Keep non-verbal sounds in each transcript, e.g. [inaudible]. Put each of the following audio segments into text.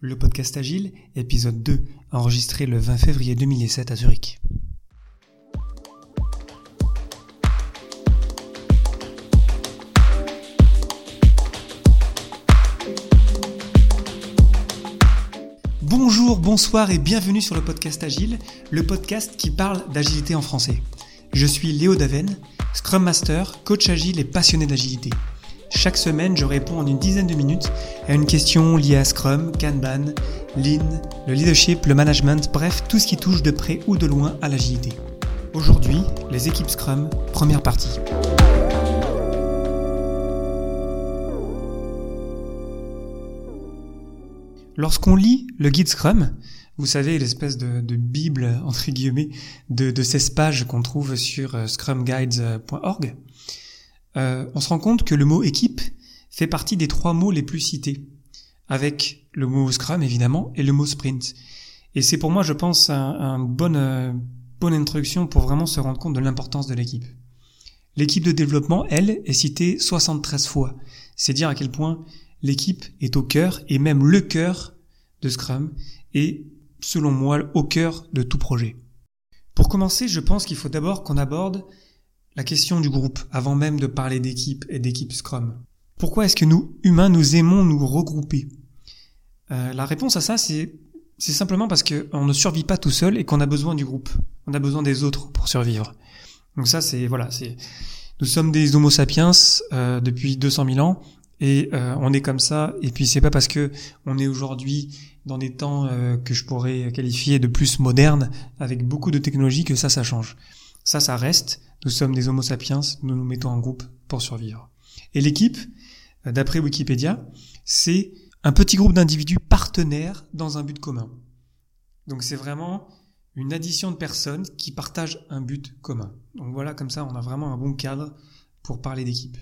Le podcast Agile, épisode 2, enregistré le 20 février 2017 à Zurich. Bonjour, bonsoir et bienvenue sur le podcast Agile, le podcast qui parle d'agilité en français. Je suis Léo Daven, Scrum Master, coach agile et passionné d'agilité. Chaque semaine, je réponds en une dizaine de minutes à une question liée à Scrum, Kanban, Lean, le leadership, le management, bref, tout ce qui touche de près ou de loin à l'agilité. Aujourd'hui, les équipes Scrum, première partie. Lorsqu'on lit le guide Scrum, vous savez, l'espèce de, bible, [laughs] entre guillemets, de, de 16 pages qu'on trouve sur euh, scrumguides.org, euh, on se rend compte que le mot équipe fait partie des trois mots les plus cités, avec le mot Scrum évidemment et le mot sprint. Et c'est pour moi, je pense, un, un bonne, euh, bonne introduction pour vraiment se rendre compte de l'importance de l'équipe. L'équipe de développement, elle, est citée 73 fois. C'est dire à quel point l'équipe est au cœur, et même le cœur de Scrum, et selon moi, au cœur de tout projet. Pour commencer, je pense qu'il faut d'abord qu'on aborde la question du groupe avant même de parler d'équipe et d'équipe Scrum. Pourquoi est-ce que nous, humains, nous aimons nous regrouper? Euh, La réponse à ça, c'est simplement parce qu'on ne survit pas tout seul et qu'on a besoin du groupe. On a besoin des autres pour survivre. Donc ça, c'est voilà, c'est nous sommes des Homo sapiens euh, depuis 200 000 ans et euh, on est comme ça. Et puis c'est pas parce que on est aujourd'hui dans des temps euh, que je pourrais qualifier de plus modernes avec beaucoup de technologies que ça, ça change. Ça, ça reste. Nous sommes des Homo sapiens, nous nous mettons en groupe pour survivre. Et l'équipe, euh, d'après Wikipédia, c'est un petit groupe d'individus partenaires dans un but commun. Donc c'est vraiment une addition de personnes qui partagent un but commun. Donc voilà, comme ça, on a vraiment un bon cadre pour parler d'équipe.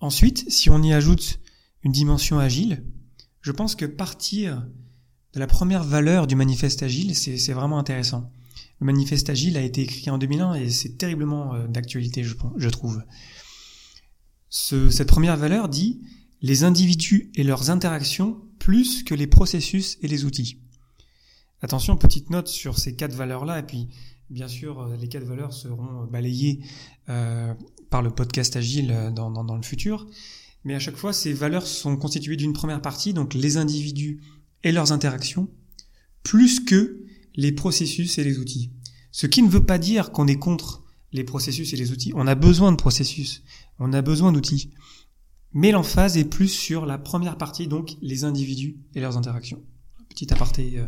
Ensuite, si on y ajoute une dimension agile, je pense que partir de la première valeur du manifeste agile, c'est vraiment intéressant. Manifeste agile a été écrit en 2001 et c'est terriblement euh, d'actualité, je, trouve. cette première valeur dit les individus et leurs interactions plus que les processus et les outils. Attention, petite note sur ces quatre valeurs-là, et puis bien sûr, euh, les quatre valeurs seront balayées euh, par le podcast Agile dans, le futur. Mais à chaque fois, ces valeurs sont constituées d'une première partie, donc les individus et leurs interactions, plus que les processus et les outils. Ce qui ne veut pas dire qu'on est contre les processus et les outils. On a besoin de processus, on a besoin d'outils. Mais l'emphase est plus sur la première partie, donc les individus et leurs interactions. Petit aparté euh,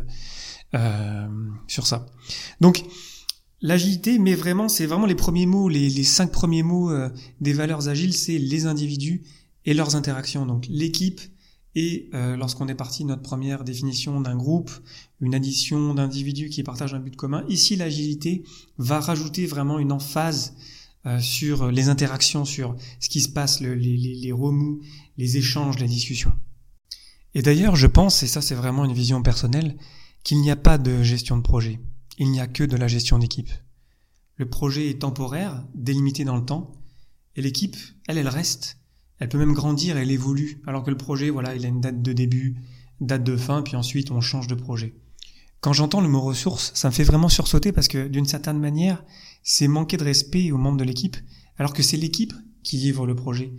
euh, sur ça. Donc l'agilité, mais vraiment, c'est vraiment les premiers mots, les, cinq premiers mots euh, des valeurs agiles, c'est les individus et leurs interactions. Donc l'équipe, et euh, lorsqu'on est parti notre première définition d'un groupe, une addition d'individus qui partagent un but commun, ici l'agilité va rajouter vraiment une emphase euh, sur les interactions, sur ce qui se passe, les, les, remous, les échanges, les discussions. Et d'ailleurs, je pense, et ça c'est vraiment une vision personnelle, qu'il n'y a pas de gestion de projet. Il n'y a que de la gestion d'équipe. Le projet est temporaire, délimité dans le temps, et l'équipe, elle, elle reste. Elle peut même grandir, elle évolue, alors que le projet, voilà, il a une date de début, date de fin, puis ensuite on change de projet. Quand j'entends le mot ressources, ça me fait vraiment sursauter parce que d'une certaine manière, c'est manquer de respect aux membres de l'équipe, alors que c'est l'équipe qui livre le projet.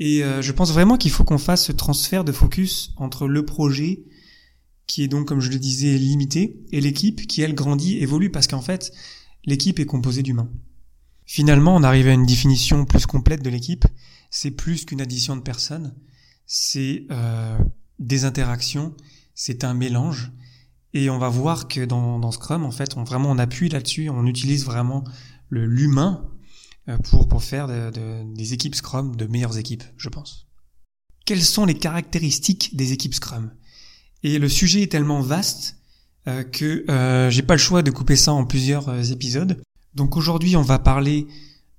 Et euh, je pense vraiment qu'il faut qu'on fasse ce transfert de focus entre le projet, qui est donc, comme je le disais, limité, et l'équipe qui, elle, grandit, évolue, parce qu'en fait, l'équipe est composée d'humains. Finalement, on arrive à une définition plus complète de l'équipe, c'est plus qu'une addition de personnes, c'est euh, des interactions, c'est un mélange. Et on va voir que dans, dans Scrum, en fait, on vraiment on appuie là-dessus, on utilise vraiment l'humain euh, pour, pour faire des équipes Scrum de meilleures équipes, je pense. Quelles sont les caractéristiques des équipes Scrum? Et le sujet est tellement vaste euh, que euh, j'ai pas le choix de couper ça en plusieurs euh, épisodes. Donc aujourd'hui, on va parler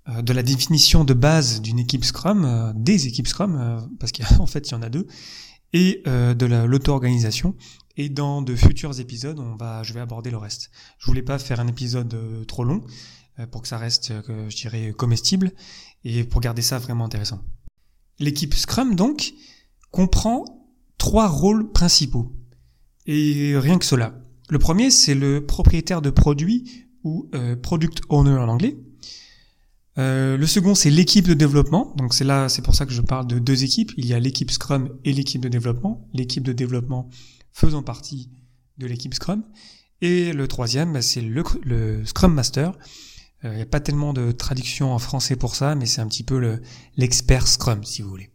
de la définition de base d'une équipe Scrum, euh, des équipes Scrum, euh, parce qu'en [laughs] fait il y en a deux, et de l'auto-organisation. Et dans de futurs épisodes, on va, je vais aborder le reste. Je voulais pas faire un épisode trop long pour que ça reste, je dirais, comestible et pour garder ça vraiment intéressant. L'équipe Scrum donc comprend trois rôles principaux Et rien que cela. Le premier, c'est le propriétaire de produit ou euh, product owner en anglais. Euh, le second, c'est l'équipe de développement. Donc c'est là, c'est pour ça que je parle de deux équipes. Il y a l'équipe Scrum et l'équipe de développement. L'équipe de développement faisant partie de l'équipe Scrum. Et le troisième, bah, c'est le, Scrum Master. Il n'y a pas tellement de traduction en français pour ça, mais c'est un petit peu l'expert Scrum, si vous voulez.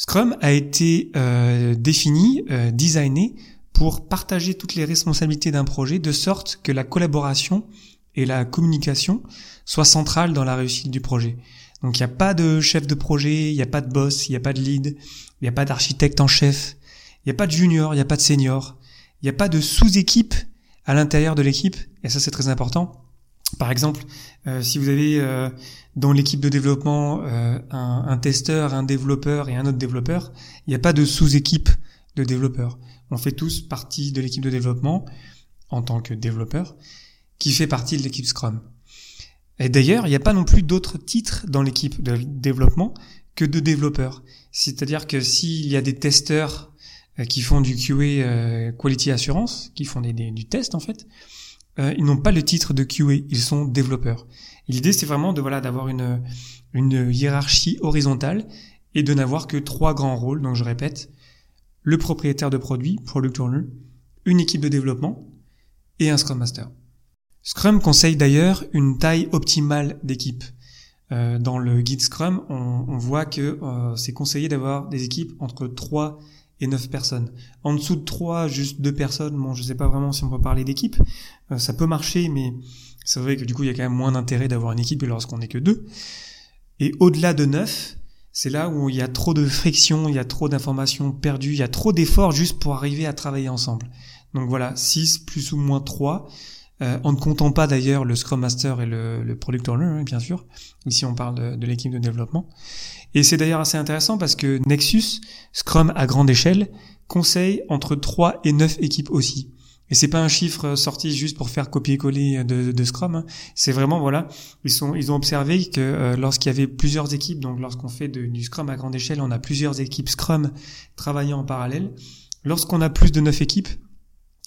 Scrum a été euh, défini, euh, designé pour partager toutes les responsabilités d'un projet de sorte que la collaboration et la communication soient centrales dans la réussite du projet. Donc il n'y a pas de chef de projet, il n'y a pas de boss, il n'y a pas de lead, il n'y a pas d'architecte en chef, il n'y a pas de junior, il n'y a pas de senior, il n'y a pas de sous-équipe à l'intérieur de l'équipe, et ça c'est très important. Par exemple, euh, si vous avez euh, dans l'équipe de développement euh, un, un, testeur, un développeur et un autre développeur, il n'y a pas de sous-équipe de développeurs. On fait tous partie de l'équipe de développement en tant que développeur, qui fait partie de l'équipe Scrum. Et d'ailleurs, il n'y a pas non plus d'autres titres dans l'équipe de développement que de développeurs. C'est-à-dire que s'il y a des testeurs qui font du QA Quality Assurance, qui font des, du test en fait, euh, ils n'ont pas le titre de QA, ils sont développeurs. L'idée, c'est vraiment de voilà d'avoir une, une hiérarchie horizontale et de n'avoir que trois grands rôles. Donc je répète, le propriétaire de produit, product owner, une équipe de développement et un Scrum Master. Scrum conseille d'ailleurs une taille optimale d'équipe. Euh, dans le guide Scrum, on, voit que euh, c'est conseillé d'avoir des équipes entre 3 et 9 personnes. En dessous de 3, juste 2 personnes, bon, je sais pas vraiment si on peut parler d'équipe. Euh, ça peut marcher, mais c'est vrai que du coup, il y a quand même moins d'intérêt d'avoir une équipe lorsqu'on n'est que 2. Et au-delà de 9, c'est là où il y a trop de friction, il y a trop d'informations perdues, il y a trop d'efforts juste pour arriver à travailler ensemble. Donc voilà, 6 plus ou moins 3. Euh, en ne comptant pas d'ailleurs le Scrum Master et le, le Product Owner, hein, bien sûr. Ici, on parle de, l'équipe de développement. Et c'est d'ailleurs assez intéressant parce que Nexus, Scrum à grande échelle, conseille entre 3 et 9 équipes aussi. Et c'est pas un chiffre sorti juste pour faire copier-coller de, de, Scrum. Hein. C'est vraiment voilà, ils sont ils ont observé que euh, lorsqu'il y avait plusieurs équipes, donc lorsqu'on fait du Scrum à grande échelle, on a plusieurs équipes Scrum travaillant en parallèle. Lorsqu'on a plus de 9 équipes,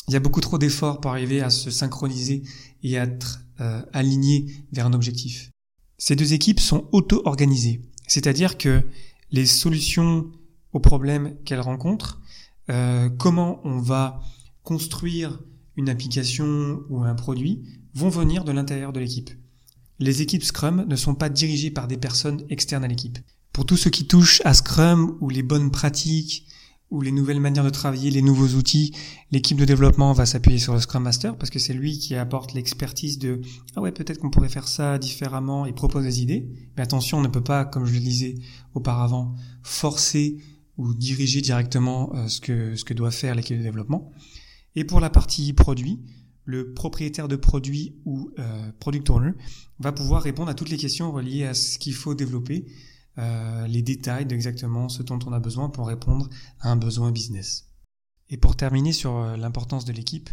il y a beaucoup trop d'efforts pour arriver à se synchroniser et à être euh, alignés vers un objectif. Ces deux équipes sont auto-organisées. C'est-à-dire que les solutions aux problèmes qu'elles rencontrent, euh, comment on va construire une application ou un produit, vont venir de l'intérieur de l'équipe. Les équipes Scrum ne sont pas dirigées par des personnes externes à l'équipe. Pour tout ce qui touche à Scrum ou les bonnes pratiques, ou les nouvelles manières de travailler, les nouveaux outils, l'équipe de développement va s'appuyer sur le Scrum Master parce que c'est lui qui apporte l'expertise de ah ouais peut-être qu'on pourrait faire ça différemment et propose des idées. Mais attention, on ne peut pas, comme je le disais auparavant, forcer ou diriger directement euh, ce que doit faire l'équipe de développement. Et pour la partie produit, le propriétaire de produit ou euh, product owner va pouvoir répondre à toutes les questions reliées à ce qu'il faut développer euh, les détails d'exactement ce dont on a besoin pour répondre à un besoin business. Et pour terminer sur euh, l'importance de l'équipe,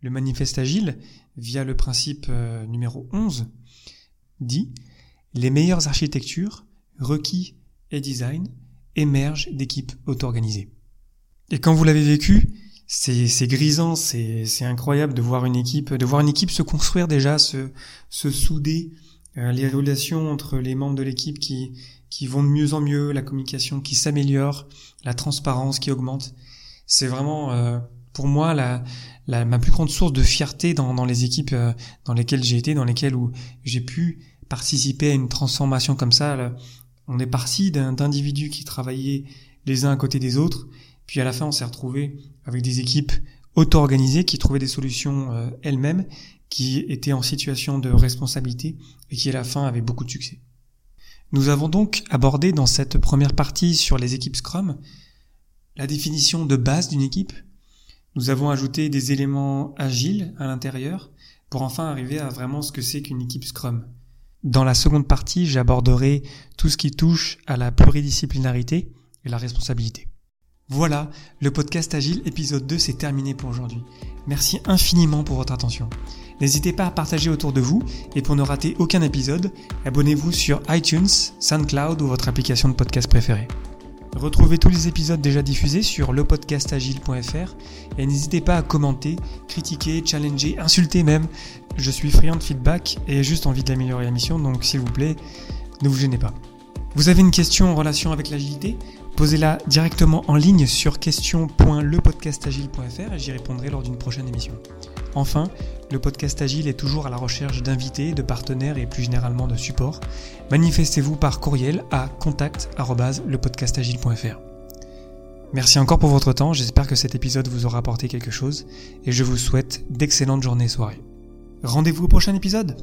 le manifeste agile, via le principe euh, numéro 11, dit Les meilleures architectures, requis et design émergent d'équipes auto-organisées. Et quand vous l'avez vécu, c'est grisant, c'est incroyable de voir une équipe, de voir une équipe se construire déjà, se, se souder, les relations entre les membres de l'équipe qui, qui vont de mieux en mieux, la communication qui s'améliore, la transparence qui augmente. C'est vraiment euh, pour moi la, la, ma plus grande source de fierté dans, dans les équipes euh, dans lesquelles j'ai été, dans lesquelles où j'ai pu participer à une transformation comme ça. On est parti d'individus qui travaillaient les uns à côté des autres, puis à la fin on s'est retrouvé avec des équipes auto-organisées qui trouvaient des solutions euh, elles-mêmes, qui étaient en situation de responsabilité et qui à la fin avaient beaucoup de succès. Nous avons donc abordé dans cette première partie sur les équipes Scrum la définition de base d'une équipe. Nous avons ajouté des éléments agiles à l'intérieur pour enfin arriver à vraiment ce que c'est qu'une équipe Scrum. Dans la seconde partie, j'aborderai tout ce qui touche à la pluridisciplinarité et la responsabilité. Voilà, le podcast Agile épisode 2 s'est terminé pour aujourd'hui. Merci infiniment pour votre attention. N'hésitez pas à partager autour de vous et pour ne rater aucun épisode, abonnez-vous sur iTunes, SoundCloud ou votre application de podcast préférée. Retrouvez tous les épisodes déjà diffusés sur lepodcastagile.fr et n'hésitez pas à commenter, critiquer, challenger, insulter même. Je suis friand de feedback et juste envie d'améliorer la mission, donc s'il vous plaît, ne vous gênez pas. Vous avez une question en relation avec l'agilité? Posez-la directement en ligne sur question.lepodcastagile.fr et j'y répondrai lors d'une prochaine émission. Enfin, le podcast Agile est toujours à la recherche d'invités, de partenaires et plus généralement de support. Manifestez-vous par courriel à contact@lepodcastagile.fr. Merci encore pour votre temps, j'espère que cet épisode vous aura apporté quelque chose et je vous souhaite d'excellentes journées et soirées. Rendez-vous au prochain épisode